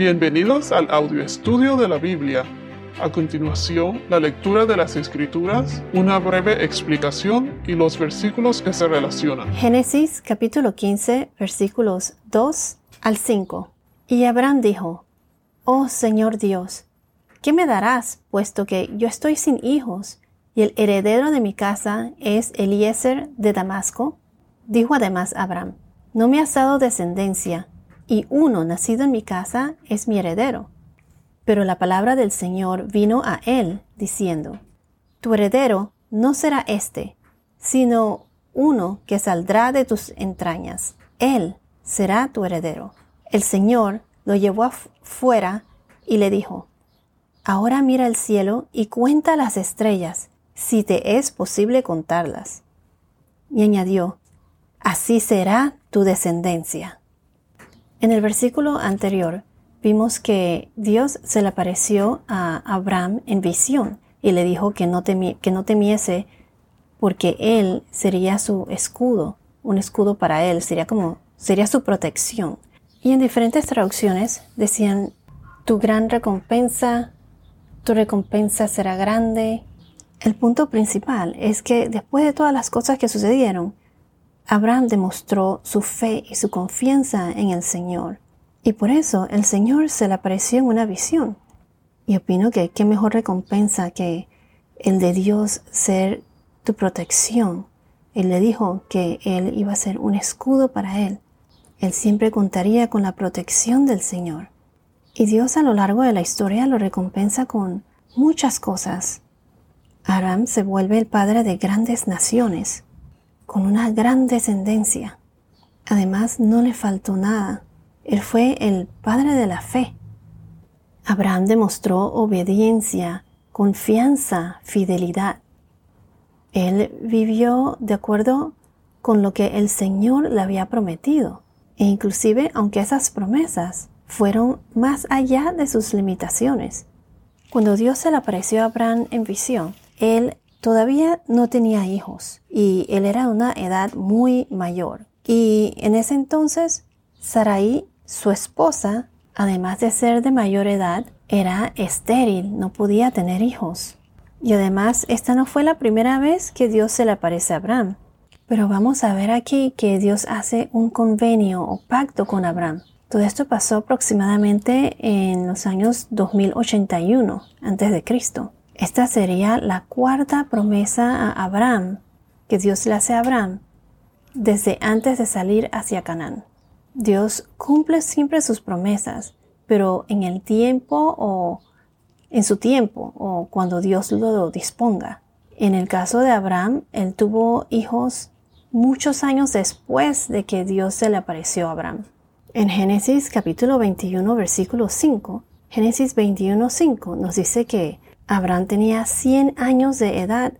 Bienvenidos al audio estudio de la Biblia. A continuación, la lectura de las Escrituras, una breve explicación y los versículos que se relacionan. Génesis capítulo 15 versículos 2 al 5. Y Abraham dijo, Oh Señor Dios, ¿qué me darás, puesto que yo estoy sin hijos y el heredero de mi casa es Eliezer de Damasco? Dijo además Abraham, No me has dado descendencia y uno nacido en mi casa es mi heredero. Pero la palabra del Señor vino a él, diciendo, Tu heredero no será éste, sino uno que saldrá de tus entrañas. Él será tu heredero. El Señor lo llevó afuera y le dijo, Ahora mira el cielo y cuenta las estrellas, si te es posible contarlas. Y añadió, Así será tu descendencia. En el versículo anterior vimos que Dios se le apareció a Abraham en visión y le dijo que no, temiese porque él sería su escudo, un escudo para él, sería como, sería su protección. Y en diferentes traducciones decían, tu gran recompensa, tu recompensa será grande. El punto principal es que después de todas las cosas que sucedieron, Abraham demostró su fe y su confianza en el Señor. Y por eso el Señor se le apareció en una visión. Y opino que qué mejor recompensa que el de Dios ser tu protección. Él le dijo que Él iba a ser un escudo para Él. Él siempre contaría con la protección del Señor. Y Dios a lo largo de la historia lo recompensa con muchas cosas. Abraham se vuelve el padre de grandes naciones con una gran descendencia. Además, no le faltó nada. Él fue el padre de la fe. Abraham demostró obediencia, confianza, fidelidad. Él vivió de acuerdo con lo que el Señor le había prometido. E inclusive, aunque esas promesas fueron más allá de sus limitaciones. Cuando Dios se le apareció a Abraham en visión, él Todavía no tenía hijos y él era de una edad muy mayor. Y en ese entonces, Sarai, su esposa, además de ser de mayor edad, era estéril, no podía tener hijos. Y además, esta no fue la primera vez que Dios se le aparece a Abraham. Pero vamos a ver aquí que Dios hace un convenio o pacto con Abraham. Todo esto pasó aproximadamente en los años 2081 antes de Cristo. Esta sería la cuarta promesa a Abraham que Dios le hace a Abraham desde antes de salir hacia Canaán. Dios cumple siempre sus promesas, pero en el tiempo o en su tiempo o cuando Dios lo disponga. En el caso de Abraham, él tuvo hijos muchos años después de que Dios se le apareció a Abraham. En Génesis capítulo 21 versículo 5, Génesis 21 5 nos dice que Abraham tenía 100 años de edad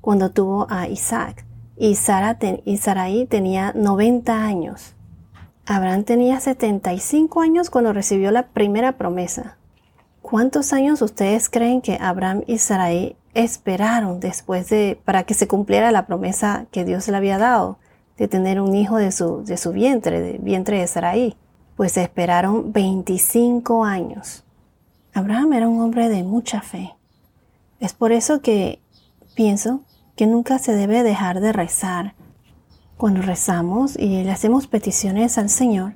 cuando tuvo a Isaac y, Sara y Sarai tenía 90 años. Abraham tenía 75 años cuando recibió la primera promesa. ¿Cuántos años ustedes creen que Abraham y Sarai esperaron después de para que se cumpliera la promesa que Dios le había dado de tener un hijo de su, de su vientre, del vientre de Sarai? Pues esperaron 25 años. Abraham era un hombre de mucha fe. Es por eso que pienso que nunca se debe dejar de rezar. Cuando rezamos y le hacemos peticiones al Señor,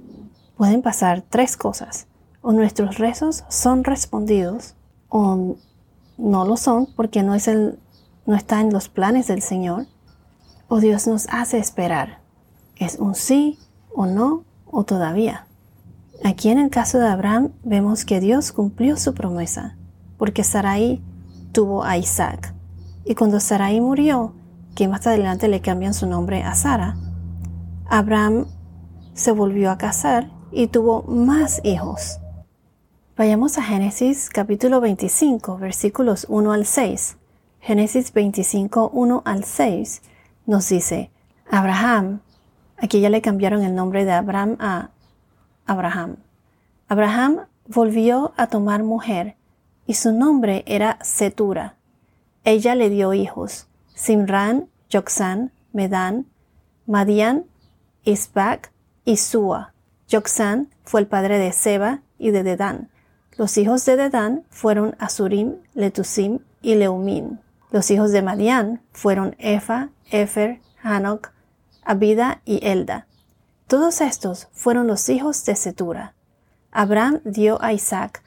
pueden pasar tres cosas. O nuestros rezos son respondidos o no lo son porque no, es el, no está en los planes del Señor. O Dios nos hace esperar. Es un sí o no o todavía. Aquí en el caso de Abraham vemos que Dios cumplió su promesa, porque Sarai tuvo a Isaac. Y cuando Sarai murió, que más adelante le cambian su nombre a Sara, Abraham se volvió a casar y tuvo más hijos. Vayamos a Génesis capítulo 25, versículos 1 al 6. Génesis 25, 1 al 6 nos dice, Abraham, aquí ya le cambiaron el nombre de Abraham a Abraham. Abraham volvió a tomar mujer y su nombre era Setura. Ella le dio hijos, Simran, Joxan, Medan, Madian, Isbac y Sua. Joxan fue el padre de Seba y de Dedán. Los hijos de Dedán fueron Asurim, Letusim y Leumim. Los hijos de Madián fueron Efa, Efer, Hanok, Abida y Elda. Todos estos fueron los hijos de Setura. Abraham dio a Isaac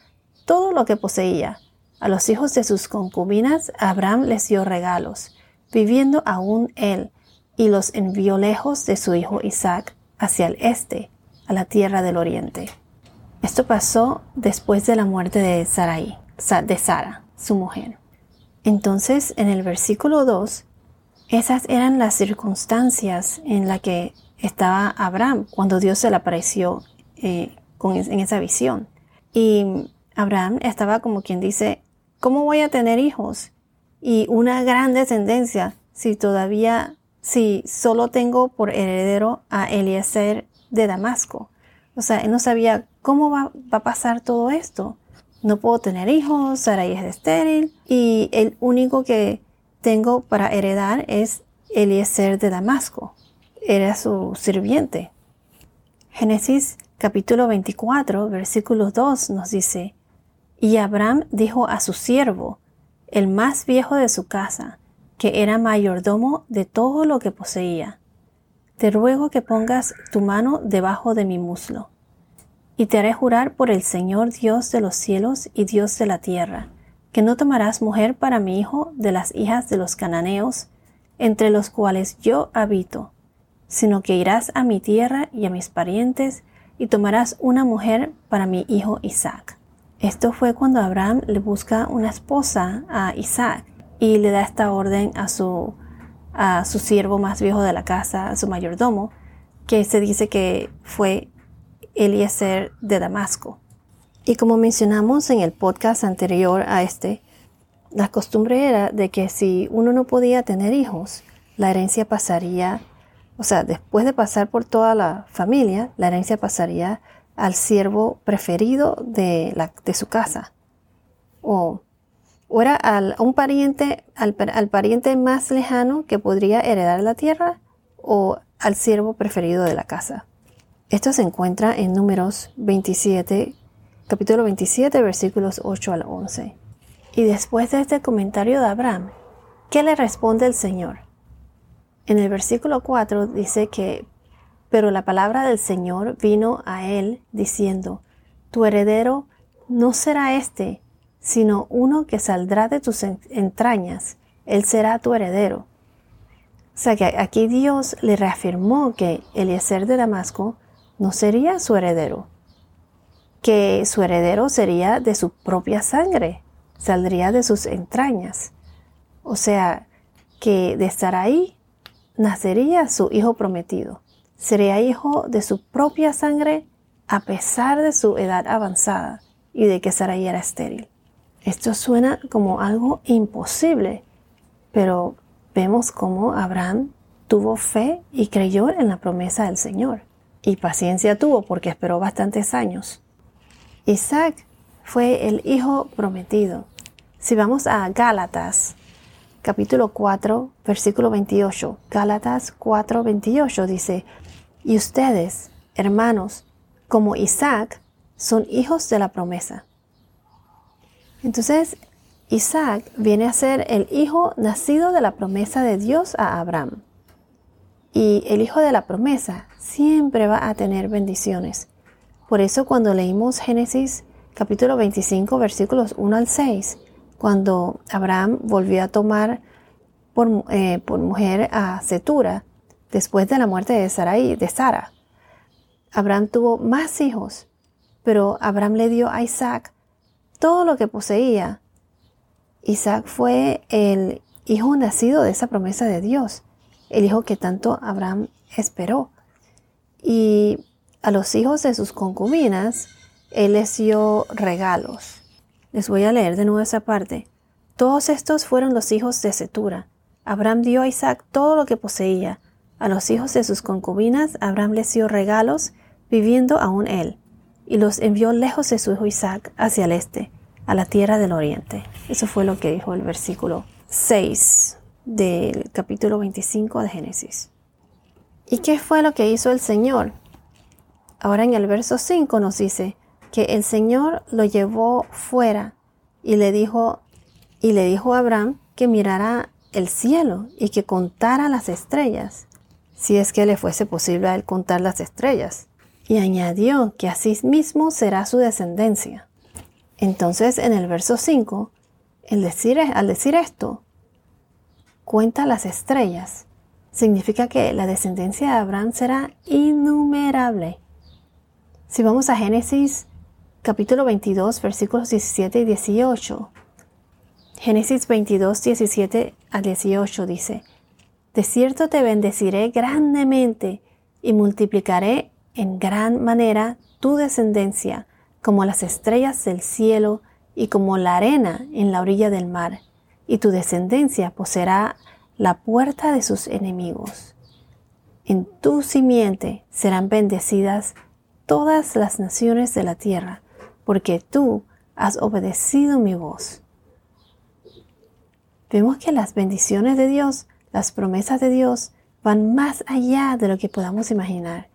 todo lo que poseía. A los hijos de sus concubinas Abraham les dio regalos, viviendo aún él, y los envió lejos de su hijo Isaac hacia el este, a la tierra del oriente. Esto pasó después de la muerte de Sarai, de Sara, su mujer. Entonces, en el versículo 2, esas eran las circunstancias en las que estaba Abraham cuando Dios se le apareció eh, en esa visión. Y Abraham estaba como quien dice, ¿cómo voy a tener hijos? Y una gran descendencia si todavía, si solo tengo por heredero a Eliezer de Damasco. O sea, él no sabía cómo va, a pasar todo esto. No puedo tener hijos, Sarai es estéril y el único que tengo para heredar es Eliezer de Damasco. Era su sirviente. Génesis capítulo 24, versículo 2 nos dice, Y Abraham dijo a su siervo, el más viejo de su casa, que era mayordomo de todo lo que poseía, Te ruego que pongas tu mano debajo de mi muslo, y te haré jurar por el Señor Dios de los cielos y Dios de la tierra, que no tomarás mujer para mi hijo de las hijas de los cananeos, entre los cuales yo habito, sino que irás a mi tierra y a mis parientes, y tomarás una mujer para mi hijo Isaac. Esto fue cuando Abraham le busca una esposa a Isaac y le da esta orden a su, a su siervo más viejo de la casa, a su mayordomo, que se dice que fue Eliezer de Damasco. Y como mencionamos en el podcast anterior a este, la costumbre era de que si uno no podía tener hijos, la herencia pasaría, o sea, después de pasar por toda la familia, la herencia pasaría al siervo preferido de, la, de su casa. O, o era al, a un pariente, al, al pariente más lejano que podría heredar la tierra o al siervo preferido de la casa. Esto se encuentra en números 27, capítulo 27, versículos 8 al 11. Y después de este comentario de Abraham, ¿qué le responde el Señor? En el versículo 4 dice que, pero la palabra del Señor vino a él diciendo, tu heredero no será este, sino uno que saldrá de tus entrañas, él será tu heredero. O sea que aquí Dios le reafirmó que Eliezer de Damasco no sería su heredero, que su heredero sería de su propia sangre, saldría de sus entrañas. O sea, que de estar ahí nacería su hijo prometido. Sería hijo de su propia sangre a pesar de su edad avanzada y de que Sarai era estéril. Esto suena como algo imposible, pero vemos cómo Abraham tuvo fe y creyó en la promesa del Señor. Y paciencia tuvo porque esperó bastantes años. Isaac fue el hijo prometido. Si vamos a Gálatas, capítulo 4, versículo 28, Gálatas 4, 28 dice, y ustedes, hermanos, como Isaac, son hijos de la promesa. Entonces, Isaac viene a ser el hijo nacido de la promesa de Dios a Abraham. Y el hijo de la promesa siempre va a tener bendiciones. Por eso cuando leímos Génesis capítulo 25 versículos 1 al 6, cuando Abraham volvió a tomar por, eh, por mujer a Setura, después de la muerte de Sarai, de Sara, Abraham tuvo más hijos, pero Abraham le dio a Isaac todo lo que poseía. Isaac fue el hijo nacido de esa promesa de Dios, el hijo que tanto Abraham esperó. Y a los hijos de sus concubinas, él les dio regalos. Les voy a leer de nuevo esa parte. Todos estos fueron los hijos de Setura. Abraham dio a Isaac todo lo que poseía. A los hijos de sus concubinas, Abraham les dio regalos, viviendo aún él, y los envió lejos de su hijo Isaac hacia el este, a la tierra del oriente. Eso fue lo que dijo el versículo 6 del capítulo 25 de Génesis. ¿Y qué fue lo que hizo el Señor? Ahora en el verso 5 nos dice, que el Señor lo llevó fuera y le dijo, y le dijo a Abraham que mirara el cielo y que contara las estrellas, si es que le fuese posible a él contar las estrellas. Y añadió que así mismo será su descendencia. Entonces en el verso 5, decir, al decir esto, cuenta las estrellas, significa que la descendencia de Abraham será innumerable. Si vamos a Génesis capítulo 22, versículos 17 y 18, Génesis 22, 17 a 18 dice, De cierto te bendeciré grandemente y multiplicaré en gran manera tu descendencia como las estrellas del cielo y como la arena en la orilla del mar, y tu descendencia poseerá la puerta de sus enemigos. En tu simiente serán bendecidas todas las naciones de la tierra, porque tú has obedecido mi voz vemos que las bendiciones de Dios, las promesas de Dios, van más allá de lo que podamos imaginar.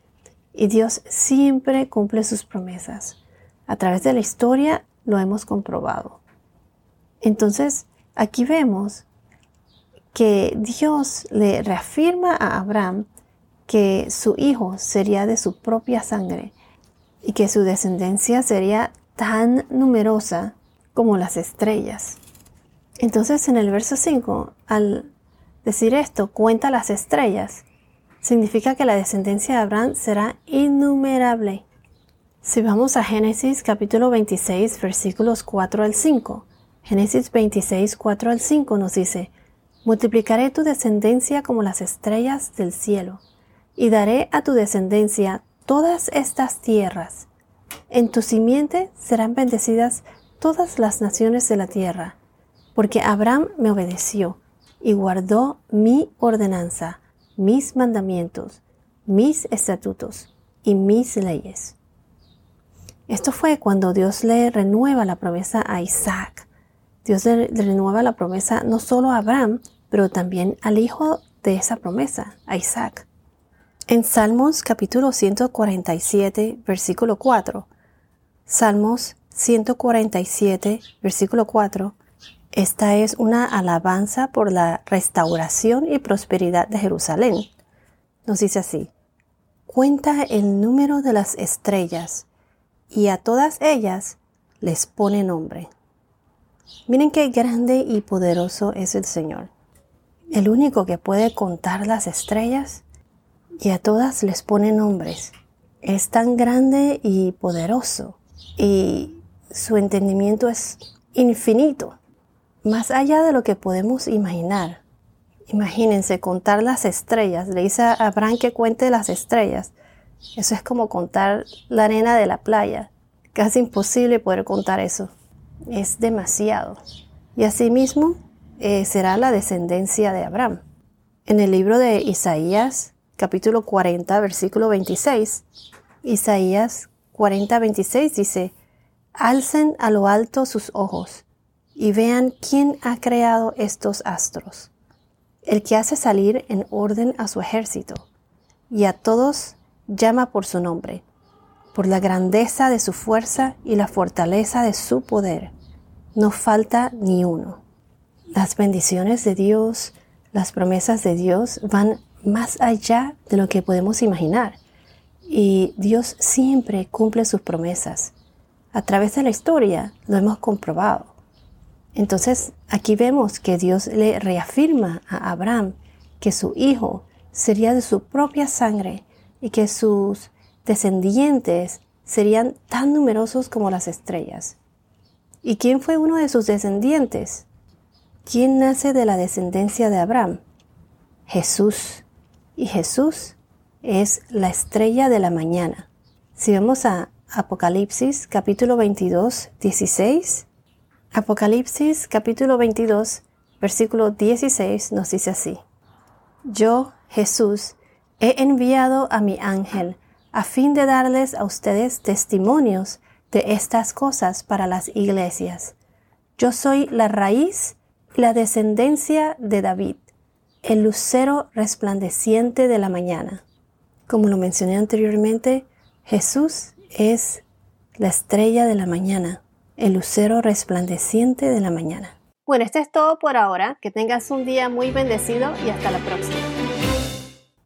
Y Dios siempre cumple sus promesas. A través de la historia lo hemos comprobado. Entonces, aquí vemos que Dios le reafirma a Abraham que su hijo sería de su propia sangre y que su descendencia sería tan numerosa como las estrellas. Entonces en el verso 5, al decir esto, cuenta las estrellas, significa que la descendencia de Abraham será innumerable. Si vamos a Génesis capítulo 26 versículos 4 al 5, Génesis 26 4 al 5 nos dice, Multiplicaré tu descendencia como las estrellas del cielo, y daré a tu descendencia todas estas tierras. En tu simiente serán bendecidas todas las naciones de la tierra porque Abraham me obedeció y guardó mi ordenanza, mis mandamientos, mis estatutos y mis leyes. Esto fue cuando Dios le renueva la promesa a Isaac. Dios le renueva la promesa no solo a Abraham, pero también al hijo de esa promesa, a Isaac. En Salmos capítulo 147, versículo 4. Salmos 147, versículo 4 esta es una alabanza por la restauración y prosperidad de Jerusalén. Nos dice así, cuenta el número de las estrellas y a todas ellas les pone nombre. Miren qué grande y poderoso es el Señor. El único que puede contar las estrellas y a todas les pone nombres. Es tan grande y poderoso y su entendimiento es infinito más allá de lo que podemos imaginar. Imagínense contar las estrellas. Le dice a Abraham que cuente las estrellas. Eso es como contar la arena de la playa. Casi imposible poder contar eso. Es demasiado. Y asimismo eh, será la descendencia de Abraham. En el libro de Isaías, capítulo 40, versículo 26, Isaías 40, 26 dice, Alcen a lo alto sus ojos y vean quién ha creado estos astros, el que hace salir en orden a su ejército, y a todos llama por su nombre, por la grandeza de su fuerza y la fortaleza de su poder. No falta ni uno. Las bendiciones de Dios, las promesas de Dios van más allá de lo que podemos imaginar. Y Dios siempre cumple sus promesas. A través de la historia lo hemos comprobado. Entonces aquí vemos que Dios le reafirma a Abraham que su hijo sería de su propia sangre y que sus descendientes serían tan numerosos como las estrellas. ¿Y quién fue uno de sus descendientes? ¿Quién nace de la descendencia de Abraham? Jesús. Y Jesús es la estrella de la mañana. Si vemos a Apocalipsis capítulo 22, 16, Apocalipsis capítulo 22, versículo 16 nos dice así. Yo, Jesús, he enviado a mi ángel a fin de darles a ustedes testimonios de estas cosas para las iglesias. Yo soy la raíz y la descendencia de David, el lucero resplandeciente de la mañana. Como lo mencioné anteriormente, Jesús es la estrella de la mañana, el lucero resplandeciente de la mañana. Bueno, esto es todo por ahora. Que tengas un día muy bendecido y hasta la próxima.